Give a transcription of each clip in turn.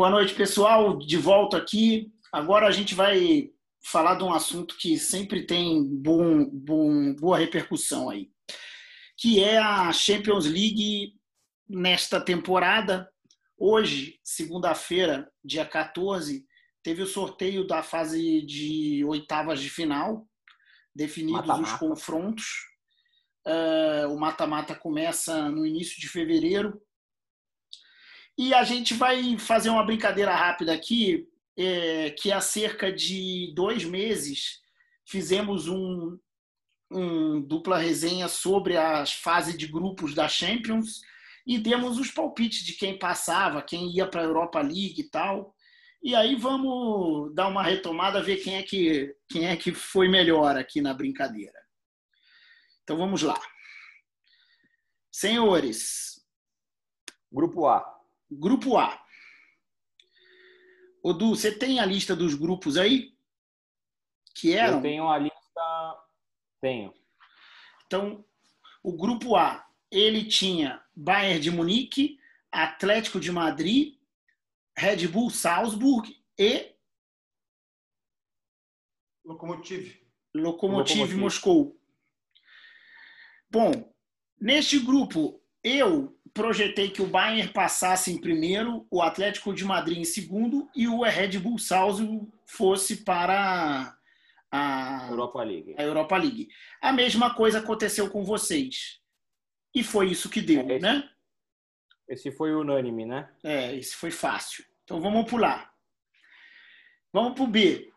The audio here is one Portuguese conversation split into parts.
Boa noite, pessoal. De volta aqui. Agora a gente vai falar de um assunto que sempre tem bom, bom, boa repercussão aí, que é a Champions League nesta temporada. Hoje, segunda-feira, dia 14, teve o sorteio da fase de oitavas de final, definidos mata -mata. os confrontos. Uh, o mata-mata começa no início de fevereiro. E a gente vai fazer uma brincadeira rápida aqui, é, que há cerca de dois meses fizemos um, um dupla resenha sobre as fases de grupos da Champions e demos os palpites de quem passava, quem ia para a Europa League e tal. E aí vamos dar uma retomada, ver quem é que quem é que foi melhor aqui na brincadeira. Então vamos lá. Senhores. Grupo A. Grupo A. Odu, você tem a lista dos grupos aí? Que eram? Eu tenho a lista. Tenho. Então, o grupo A, ele tinha Bayern de Munique, Atlético de Madrid, Red Bull Salzburg e Lokomotiv. Lokomotiv Moscou. Bom, neste grupo, eu projetei que o Bayern passasse em primeiro, o Atlético de Madrid em segundo e o Red Bull Salzburg fosse para a Europa League. A Europa League. A mesma coisa aconteceu com vocês. E foi isso que deu, esse, né? Esse foi unânime, né? É, esse foi fácil. Então vamos pular. Vamos para o B.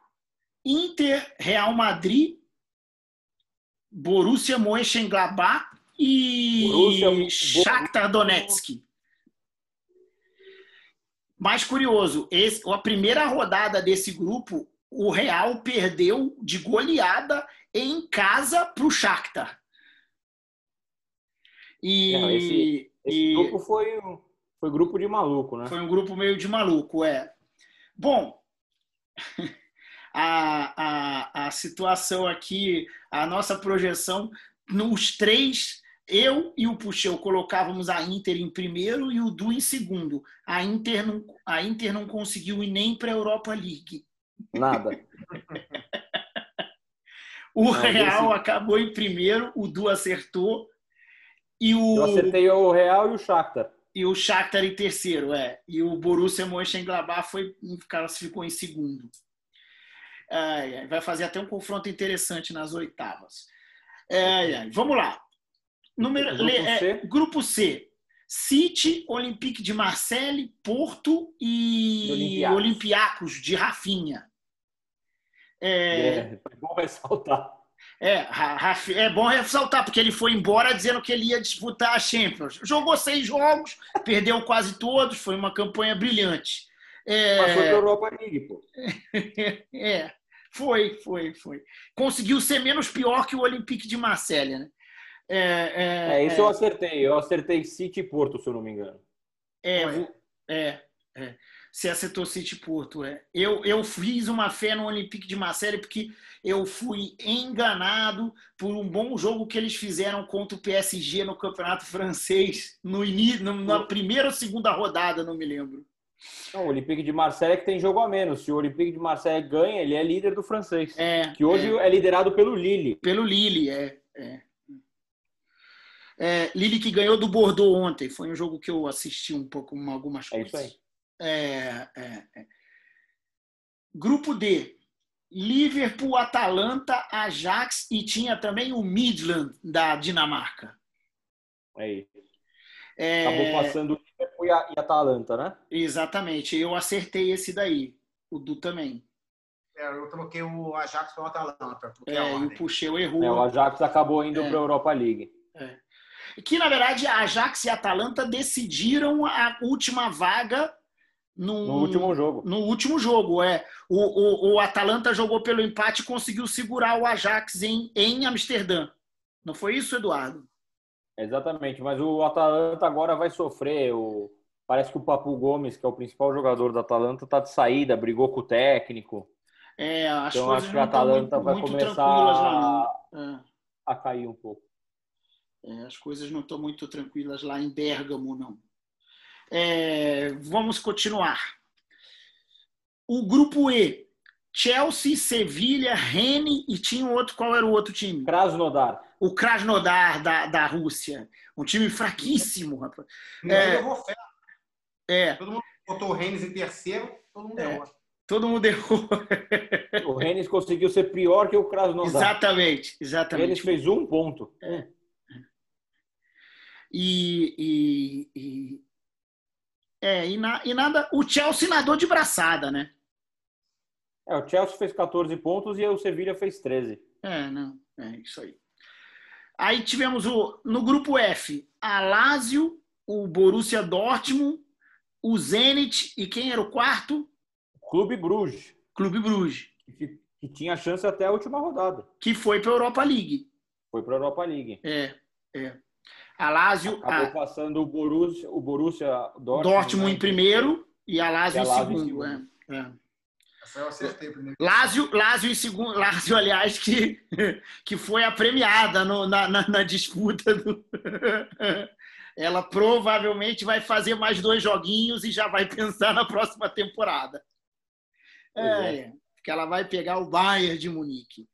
Inter, Real Madrid, Borussia Mönchengladbach e Borussia, Shakhtar Donetsk. Mais curioso, esse, a primeira rodada desse grupo, o Real perdeu de goleada em casa para o Shakhtar. E, é, esse, esse e, grupo foi, foi grupo de maluco, né? Foi um grupo meio de maluco, é. Bom, a, a, a situação aqui, a nossa projeção, nos três eu e o Puxeu colocávamos a Inter em primeiro e o Du em segundo. A Inter não, a Inter não conseguiu ir nem para a Europa League. Nada. o não, Real desse... acabou em primeiro, o Du acertou. E o... Eu acertei o Real e o Shakhtar. E o Shakhtar em terceiro, é. E o Borussia Mönchengladbach foi, classificou em segundo. vai fazer até um confronto interessante nas oitavas. vamos lá. Número, grupo, é, C. grupo C. City, Olympique de Marseille, Porto e Olympiacos de Rafinha. É, é, é bom ressaltar. É, é bom ressaltar, porque ele foi embora dizendo que ele ia disputar a Champions. Jogou seis jogos, perdeu quase todos, foi uma campanha brilhante. É... Passou para a Europa League, pô. É, foi, foi, foi. Conseguiu ser menos pior que o Olympique de Marseille, né? É, é, é isso é. eu acertei. Eu acertei City e Porto, se eu não me engano. É, é, é. Você acertou City e Porto, é. Eu, eu fiz uma fé no Olympique de Marseille porque eu fui enganado por um bom jogo que eles fizeram contra o PSG no Campeonato Francês, no, início, na primeira ou segunda rodada, não me lembro. Não, o Olympique de Marseille é que tem jogo a menos. Se o Olympique de Marseille ganha, ele é líder do francês. É, que hoje é, é liderado pelo Lille. Pelo Lille, é. é. É, Lille que ganhou do Bordeaux ontem. Foi um jogo que eu assisti um pouco, algumas coisas. É isso aí. É, é, é. Grupo D. Liverpool, Atalanta, Ajax e tinha também o Midland da Dinamarca. É isso. É... Acabou passando Liverpool e Atalanta, né? Exatamente. Eu acertei esse daí. O Du também. É, eu troquei o Ajax pelo Atalanta. É, e o Puxeu errou. É, o Ajax acabou indo é. para a Europa League. Que na verdade a Ajax e a Atalanta decidiram a última vaga no, no último jogo. No último jogo, é. O, o, o Atalanta jogou pelo empate e conseguiu segurar o Ajax em, em Amsterdã. Não foi isso, Eduardo? Exatamente, mas o Atalanta agora vai sofrer. O... Parece que o Papu Gomes, que é o principal jogador do Atalanta, está de saída, brigou com o técnico. É, então acho que o Atalanta muito, vai muito começar a... É. a cair um pouco. É, as coisas não estão muito tranquilas lá em Bérgamo, não. É, vamos continuar. O grupo E, Chelsea, Sevilha, Rennes e tinha um outro, qual era o outro time? Krasnodar. O Krasnodar da, da Rússia. Um time fraquíssimo, rapaz. Não É. É, Todo mundo botou o Rennes em terceiro, todo mundo É. errou. todo mundo errou. O Rennes conseguiu ser pior que o Krasnodar. Exatamente, Eles exatamente. fez um ponto. E, e, e- é, e, na- e nada. O Chelsea nadou de braçada, né? É, o Chelsea fez 14 pontos e o Sevilha fez 13. É, não, é isso aí. Aí tivemos o, no grupo F, a Lazio, o Borussia Dortmund, o Zenit e quem era o quarto? Clube Bruges, Clube Bruges, que, que tinha chance até a última rodada. que foi para a Europa League. Foi para a Europa League. É, é. A Lazio, Acabou a passando o Borussia, o Borussia Dortmund, Dortmund né? em primeiro e a Lazio E a em Lazio em segundo. segundo. é, é. Essa eu acertei primeiro. Lazio, Lazio em segundo, Lazio, aliás, que, que foi a premiada no- na, na- na disputa. do- Ela provavelmente vai fazer mais dois joguinhos e já vai pensar na próxima temporada. É, é. porque ela vai pegar o Bayern de Munique.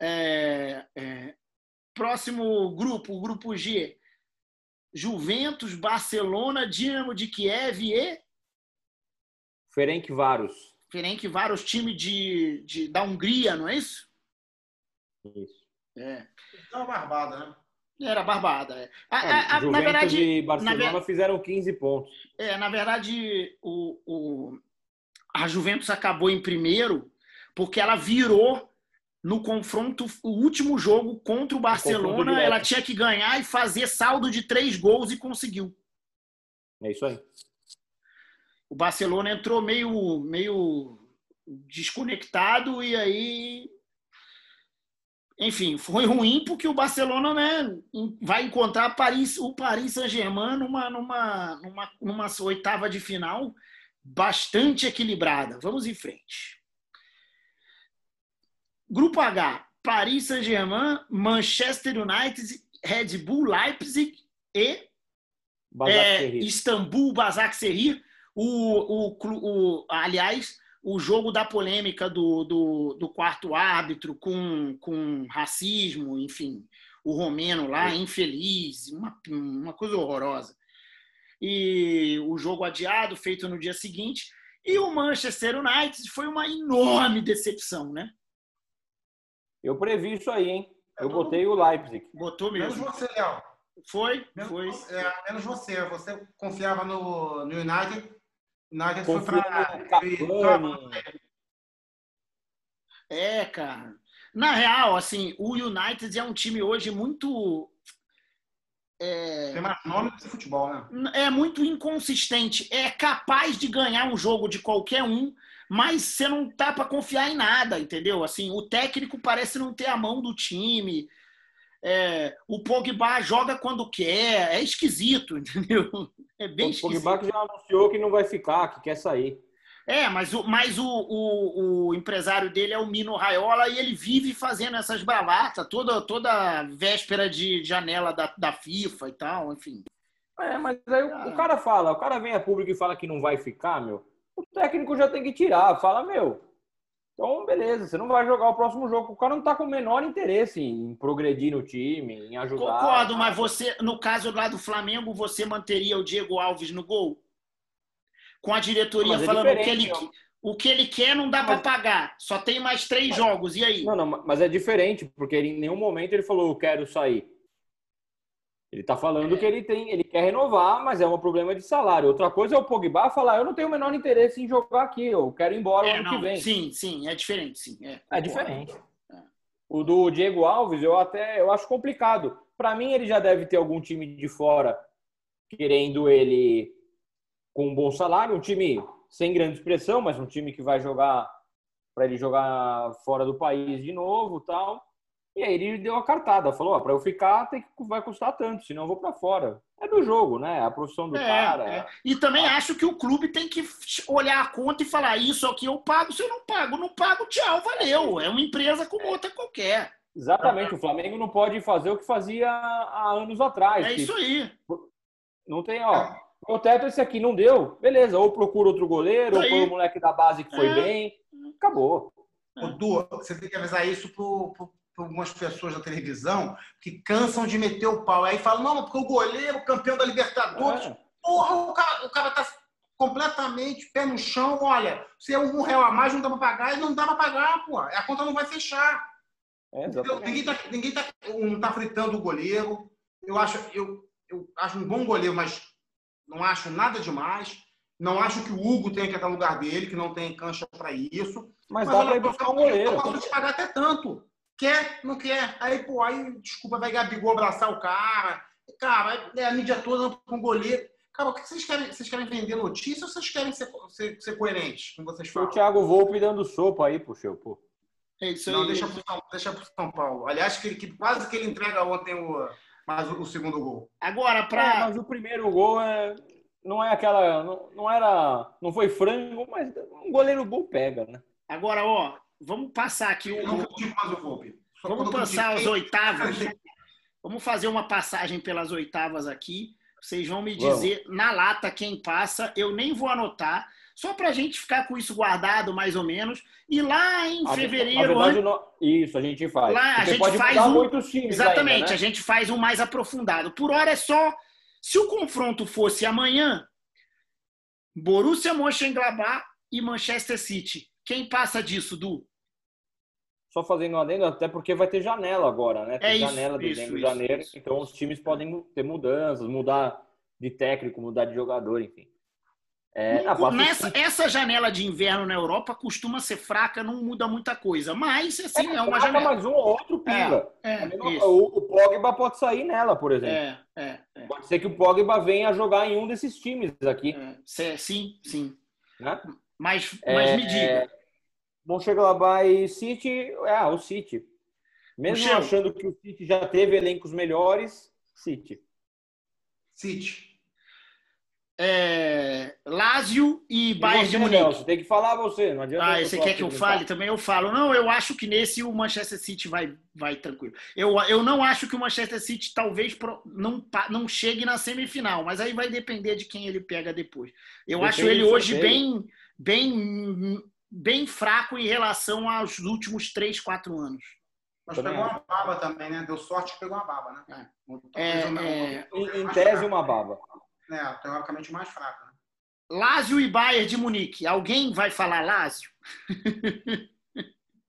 É, é. Próximo grupo, o grupo G. Juventus, Barcelona, Dinamo de Kiev e Ferencváros. Ferencváros, time de, de, da Hungria, não é isso? Isso. É. Uma barbada, né? Era barbada. é. A- É, a- a- na Juventus verdade, e Barcelona na fizeram 15 pontos. é, na verdade o, o- a Juventus acabou em primeiro porque ela virou no confronto, o último jogo contra o Barcelona, direto. ela tinha que ganhar e fazer saldo de três gols e conseguiu. É isso aí. O Barcelona entrou meio, meio desconectado e aí. Enfim, foi ruim porque o Barcelona né, vai encontrar Paris, o Paris Saint-Germain numa, numa, numa, numa oitava de final bastante equilibrada. Vamos em frente. Grupo H: Paris Saint-Germain, Manchester United, Red Bull Leipzig e Basak é, Serri. Istambul, Basaksehir, o, o, clu- o, aliás, o jogo da polêmica do, do, do quarto árbitro com, com racismo, enfim, o romeno lá, infeliz, uma, uma coisa horrorosa. E o jogo adiado, feito no dia seguinte. E o Manchester United foi uma enorme decepção, né? Eu previ isso aí, hein? Eu Eu botei o Leipzig. Botou Menos mesmo. você, Léo. Foi, Menos, foi. você, é, menos você. Você confiava no, no United. United foi Cavani. É, cara. Na real, assim, o United é um time hoje muito Tem mais nome do futebol, né? é muito inconsistente. É capaz de ganhar um jogo de qualquer um, mas você não tá para confiar em nada, entendeu? Assim, o técnico parece não ter a mão do time. É, o Pogba joga quando quer, é esquisito, entendeu? É bem O esquisito. Pogba que já anunciou que não vai ficar, que quer sair. É, mas, o, mas o, o, o empresário dele é o Mino Raiola e ele vive fazendo essas bravatas toda, toda véspera de janela da, da FIFA e tal, enfim. É, mas aí o- Ah. o cara fala, o cara vem a público e fala que não vai ficar, meu. O técnico já tem que tirar, fala, meu. Então, beleza, você não vai jogar o próximo jogo. O cara não tá com o menor interesse em progredir no time, em ajudar. Concordo, mas você, no caso lá do Flamengo, você manteria o Diego Alves no gol? Com a diretoria Mas é falando o que, ele, o que ele quer não dá para pagar. Só tem mais três jogos. E aí? Não, não, mas é diferente, porque ele, em nenhum momento ele falou, eu quero sair. Ele tá falando É. que ele tem, ele quer renovar, mas é um problema de salário. Outra coisa é o Pogba falar, eu não tenho o menor interesse em jogar aqui, eu quero ir embora É, ano não, que vem. Sim, sim, é diferente, sim. É, É diferente. É. O do Diego Alves, eu até eu acho complicado. Para mim, ele já deve ter algum time de fora querendo ele com um bom salário, um time sem grande expressão, mas um time que vai jogar para ele jogar fora do país de novo, tal. E aí ele deu a cartada, falou: ó, para eu ficar tem que vai custar tanto, senão eu vou para fora. É do jogo, né? A profissão do É, cara. é. E também acho que o clube tem que olhar a conta e falar: isso aqui eu pago, se eu não pago, não pago, tchau, valeu. É uma empresa como outra qualquer. Exatamente, o Flamengo não pode fazer o que fazia há anos atrás. É que isso aí. Não tem, ó. O teto esse aqui não deu, beleza. Ou procura outro goleiro, Aí. ou põe o moleque da base que foi É. bem. Acabou. Ô, Du, você tem que avisar isso para algumas pessoas da televisão que cansam de meter o pau. Aí falam, não, porque o goleiro, campeão da Libertadores. É. Porra, o cara, o cara tá completamente pé no chão. Olha, se é um real a mais, não dá para pagar, e não dá para pagar, pô. A conta não vai fechar. É. Ninguém tá, ninguém tá, não tá fritando o goleiro. Eu acho, eu, eu acho um bom goleiro, mas não acho nada demais. Não acho que o Hugo tenha que estar no lugar dele, que não tem cancha para isso. Mas dá pra ir buscar um goleiro. Eu posso te pagar até tanto. Quer, não quer. Aí, pô, aí, desculpa, vai Gabigol abraçar o cara. Cara, é a mídia toda com goleiro. Cara, o que vocês querem? Vocês querem vender notícia ou vocês querem ser, ser, ser coerentes com vocês Foi o falam? Thiago Volpe dando sopa aí, puxou, pô. É isso Não, aí. deixa pro, São, deixa pro São Paulo. Aliás, que, que quase que ele entrega ontem o, mais o, o segundo gol. Agora, É, para. mas o primeiro gol é, não é aquela. Não, não era. Não foi frango, mas um goleiro bom pega, né? Agora, ó, vamos passar aqui o. não critico mais o Volpe. Só Vamos passar as oitavas. Vamos fazer uma passagem pelas oitavas aqui. Vocês vão me Vamos. dizer na lata quem passa. Eu nem vou anotar, só para a gente ficar com isso guardado mais ou menos. E lá em A- fevereiro, verdade, an- Isso, a gente faz. Lá, a gente pode faz um- muitos times exatamente, ainda, a né? gente faz um mais aprofundado. Por hora é só. Se o confronto fosse amanhã, Borussia Mönchengladbach e Manchester City. Quem passa disso, Du? Só fazendo um adendo, até porque vai ter janela agora, né? Tem É janela de isso, dezembro, isso, janeiro, isso, então os times podem ter mudanças, mudar de técnico, mudar de jogador, enfim. É, Não- nessa, City. essa janela de inverno na Europa costuma ser fraca, não muda muita coisa. Mas, assim, é, uma Troca janela. mais um ou outro pinga. É, A mesma- isso. o, o Pogba pode sair nela, por exemplo. É, é, é, Pode ser que o Pogba venha jogar em um desses times aqui. é. Sim, sim. Né? Mas, É, mas me diga. Mönchengladbach e City, é, o City. Mesmo Michel. achando que o City já teve elencos melhores, City. City. É, Lazio e Bayern de você, Munique. Nelson, tem que falar você, não adianta. Ah, você quer que eu fale também? Eu falo. Não, eu acho que nesse o Manchester City vai, vai tranquilo. Eu, eu não acho que o Manchester City talvez não, não chegue na semifinal, mas aí vai depender de quem ele pega depois. Eu Depende acho ele hoje bem, bem, bem fraco em relação aos últimos 3, 4 anos. Mas Também pegou uma baba também, né? Deu sorte que pegou uma baba, né? É, o- é. o- o- Em, tese, fraco. uma baba. É, teoricamente mais fraco. Né? Lazio e Bayern de Munique. Alguém vai falar Lazio?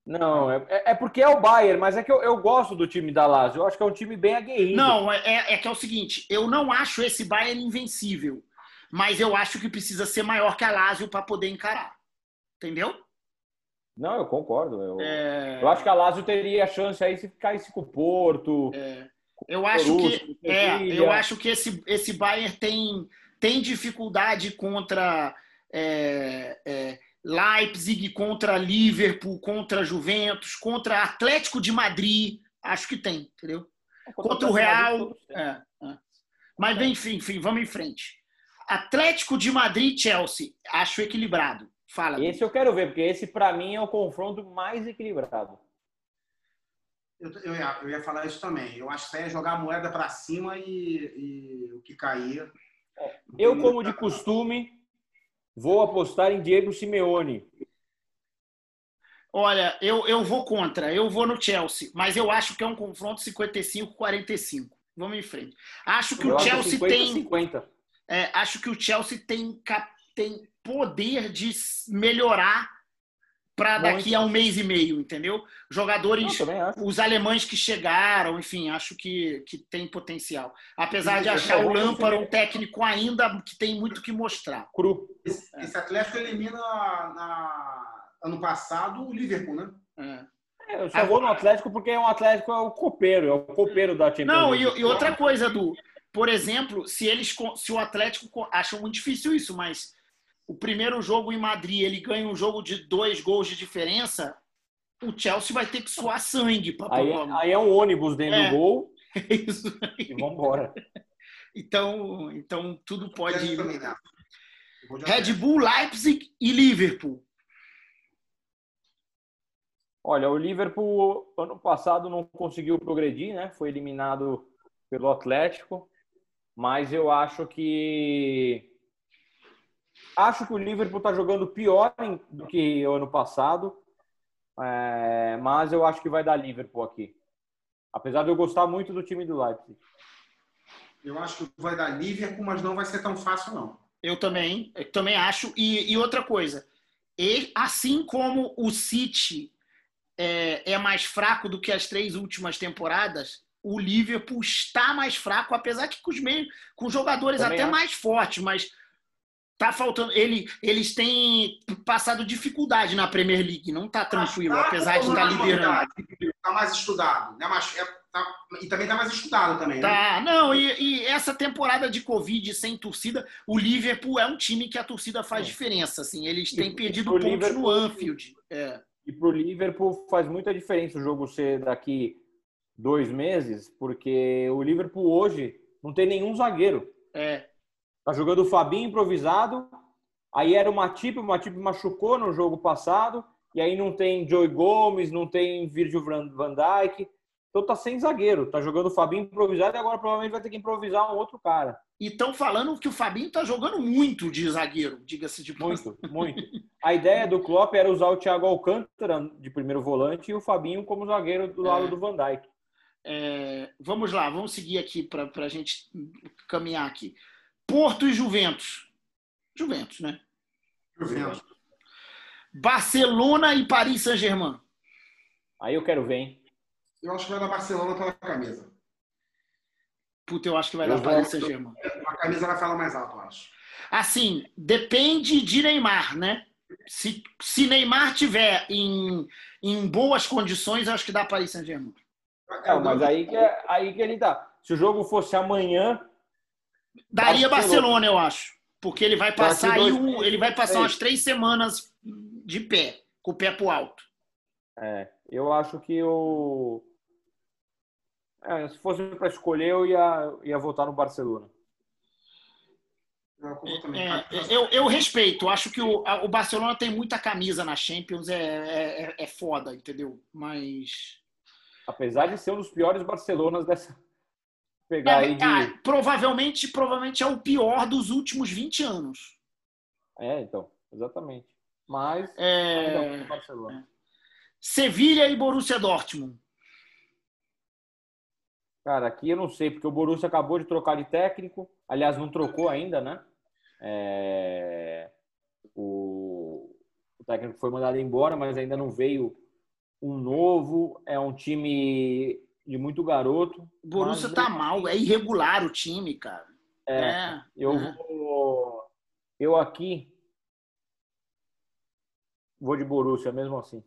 Não, é, é porque é o Bayern, mas é que eu, eu gosto do time da Lazio. Eu acho que é um time bem aguerrido. Não, é, é que é o seguinte, eu não acho esse Bayern invencível, mas eu acho que precisa ser maior que a Lazio para poder encarar. Entendeu? Não, eu concordo. Eu, É, eu acho que a Lazio teria chance aí se caísse com o Porto. eu acho que é, eu acho que esse, esse Bayern tem, tem dificuldade contra é, é, Leipzig, contra Liverpool, contra Juventus, contra Atlético de Madrid. Acho que tem, entendeu? Contra o Real. É, é. Mas, enfim, enfim, vamos em frente. Atlético de Madrid Chelsea. Acho equilibrado. Fala. Esse eu quero ver, porque esse, pra mim, é o confronto mais equilibrado. Eu, eu, ia, eu ia falar isso também. Eu acho que é jogar a moeda para cima e, e o que cair. Eu, como de costume, vou apostar em Diego Simeone. Olha, eu, eu vou contra. Eu vou no Chelsea. Mas eu acho que é um confronto 55-45. Vamos em frente. Acho que Eu o acho Chelsea 50, tem. 50. é, acho que o Chelsea tem, cap- tem poder de melhorar para daqui a um mês e meio, entendeu? Eu Jogadores os alemães que chegaram, enfim, acho que, que tem potencial. Apesar de achar o Lampard um técnico ainda que tem muito que mostrar. Cru. Esse, esse Atlético elimina na- ano passado o Liverpool, né? É. É, Eu só vou no Atlético porque é um Atlético, é o copeiro, é o copeiro da Champions Não, e, e outra coisa, Du, por exemplo, se eles se o Atlético co- acham muito difícil isso, mas o primeiro jogo em Madrid ele ganha um jogo de dois gols de diferença, o Chelsea vai ter que suar sangue para Aí, é- aí é um ônibus dentro É. do gol isso. e vambora. Então, então tudo pode ir. Red. Bull, Leipzig e Liverpool. Olha, o Liverpool ano passado não conseguiu progredir, né? Foi eliminado pelo Atlético. mas eu acho que acho que o Liverpool está jogando pior do que o ano passado, é, mas eu acho que vai dar Liverpool aqui. Apesar de eu gostar muito do time do Leipzig. Eu acho que vai dar Liverpool, mas não vai ser tão fácil, não. Eu também, eu também acho. E, e outra coisa, e, assim como o City é, é mais fraco do que as três últimas temporadas, o Liverpool está mais fraco, apesar que com os meios, com jogadores Também até mais fortes, mas tá faltando. Ele, eles têm passado dificuldade na Premier League, não tá tranquilo, tá, apesar de estar tá liderando. Tá mais estudado, né? Mas é, tá, e também tá mais estudado também. Né? Tá, né? não, e, e, essa temporada de Covid sem torcida, o Liverpool é um time que a torcida faz é. diferença. Assim, eles têm e, perdido pontos Liverpool, no Anfield. É. E pro Liverpool faz muita diferença o jogo ser daqui dois meses, porque o Liverpool hoje não tem nenhum zagueiro. É. Tá jogando o Fabinho improvisado, aí era o Matip, o Matip machucou no jogo passado, e aí não tem Joey Gomes, não tem Virgil van Dijk, então tá sem zagueiro, tá jogando o Fabinho improvisado e agora provavelmente vai ter que improvisar um outro cara. E estão falando que o Fabinho tá jogando muito de zagueiro, diga-se de Muito, muito. A ideia do Klopp era usar o Thiago Alcântara de primeiro volante e o Fabinho como zagueiro do lado é. do Van Dijk. É, vamos lá, vamos seguir aqui para a gente caminhar aqui. Porto e Juventus. Juventus, né? Juventus. Barcelona e Paris Saint-Germain. Aí eu quero ver, hein? Eu acho que vai dar Barcelona pela camisa. Puta, eu acho que vai eu dar Paris Saint-Germain. A camisa vai falar mais alto, eu acho. Assim, depende de Neymar, né? Se, se Neymar tiver em, em boas condições, eu acho que dá Paris Saint-Germain. Não, mas aí que, é, aí que ele tá. Se o jogo fosse amanhã. Daria Barcelona, eu acho. Porque ele vai passar aí um, ele vai passar umas três semanas de pé, com o pé pro alto. É, eu acho que o. É, se fosse para escolher, eu ia, ia votar no Barcelona. É, eu, eu respeito, acho que o, o Barcelona tem muita camisa na Champions, é, é, é foda, entendeu? Mas apesar de ser um dos piores Barcelonas dessa. Pegar é, aí de... ah, provavelmente, provavelmente é o pior dos últimos 20 anos. É, então, exatamente. Mas é... Barcelona. É. Sevilha e Borussia Dortmund. Cara, aqui eu não sei, porque o Borussia acabou de trocar de técnico. Aliás, não trocou ainda, né? É... O... o técnico foi mandado embora, mas ainda não veio um novo, é um time de muito garoto. O Borussia tá mal, é irregular o time, cara. É, é eu é. vou. Eu aqui vou de Borussia mesmo assim.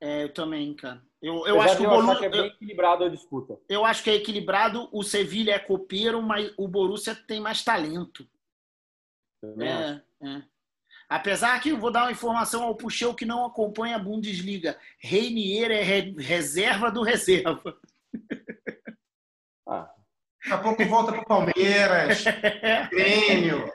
É, eu também, cara. Eu, eu acho que o Borussia é bem equilibrado a disputa. Eu acho que é equilibrado. O Sevilha é copeiro, mas o Borussia tem mais talento. É, é. Apesar que vou dar uma informação ao Puxeu que não acompanha a Bundesliga. Reinier é re reserva do reserva. Ah. Daqui a pouco volta para o Palmeiras, Grêmio.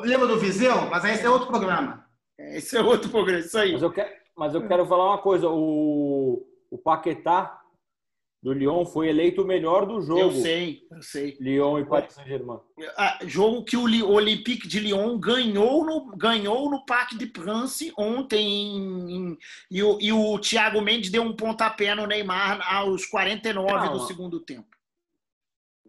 Lembra do Viseu? Mas esse é outro programa. Esse é outro programa, isso aí. Mas eu quero, mas eu quero falar uma coisa. O, o Paquetá do Lyon foi eleito o melhor do jogo. Eu sei, eu sei. Lyon e Paris Saint-Germain. Ah, jogo que o Olympique de Lyon ganhou no, ganhou no Parque de France ontem. e, o, e o Thiago Mendes deu um pontapé no Neymar aos 49 Não, do segundo tempo.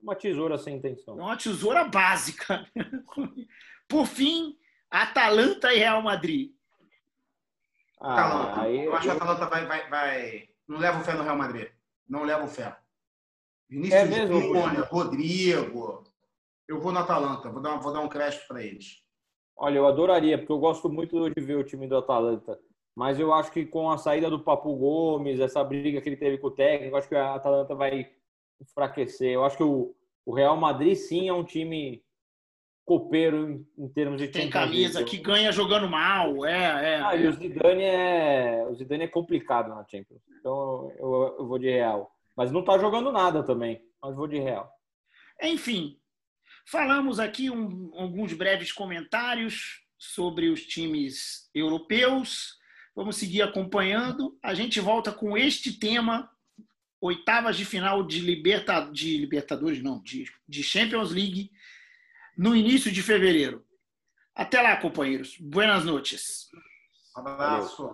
Uma tesoura sem intenção. Uma tesoura básica. Por fim, Atalanta e Real Madrid. Ah, Atalanta. Aí, eu acho que a Atalanta vai, vai, vai. Não leva o fé no Real Madrid não levo fé. Vinícius é mesmo, Júnior, Rodrigo. Eu vou no Atalanta, vou dar, vou dar um crédito para eles. Olha, eu adoraria, porque eu gosto muito de ver o time do Atalanta. Mas eu acho que com a saída do Papo Gomes, essa briga que ele teve com o técnico, acho que a Atalanta vai enfraquecer. Eu acho que o, o Real Madrid sim é um time copeiro em, em termos de tem camisa que ganha jogando mal é, é, ah, é. e o Zidane é o Zidane é complicado na Champions então eu, eu vou de Real. Mas não está jogando nada também mas vou de Real. Enfim falamos aqui um, alguns breves comentários sobre os times europeus. Vamos seguir acompanhando. A gente volta com este tema oitavas de final de, Liberta, de Libertadores, não, de, de Champions League no início de fevereiro. Até lá, companheiros. Buenas noches. Abraço.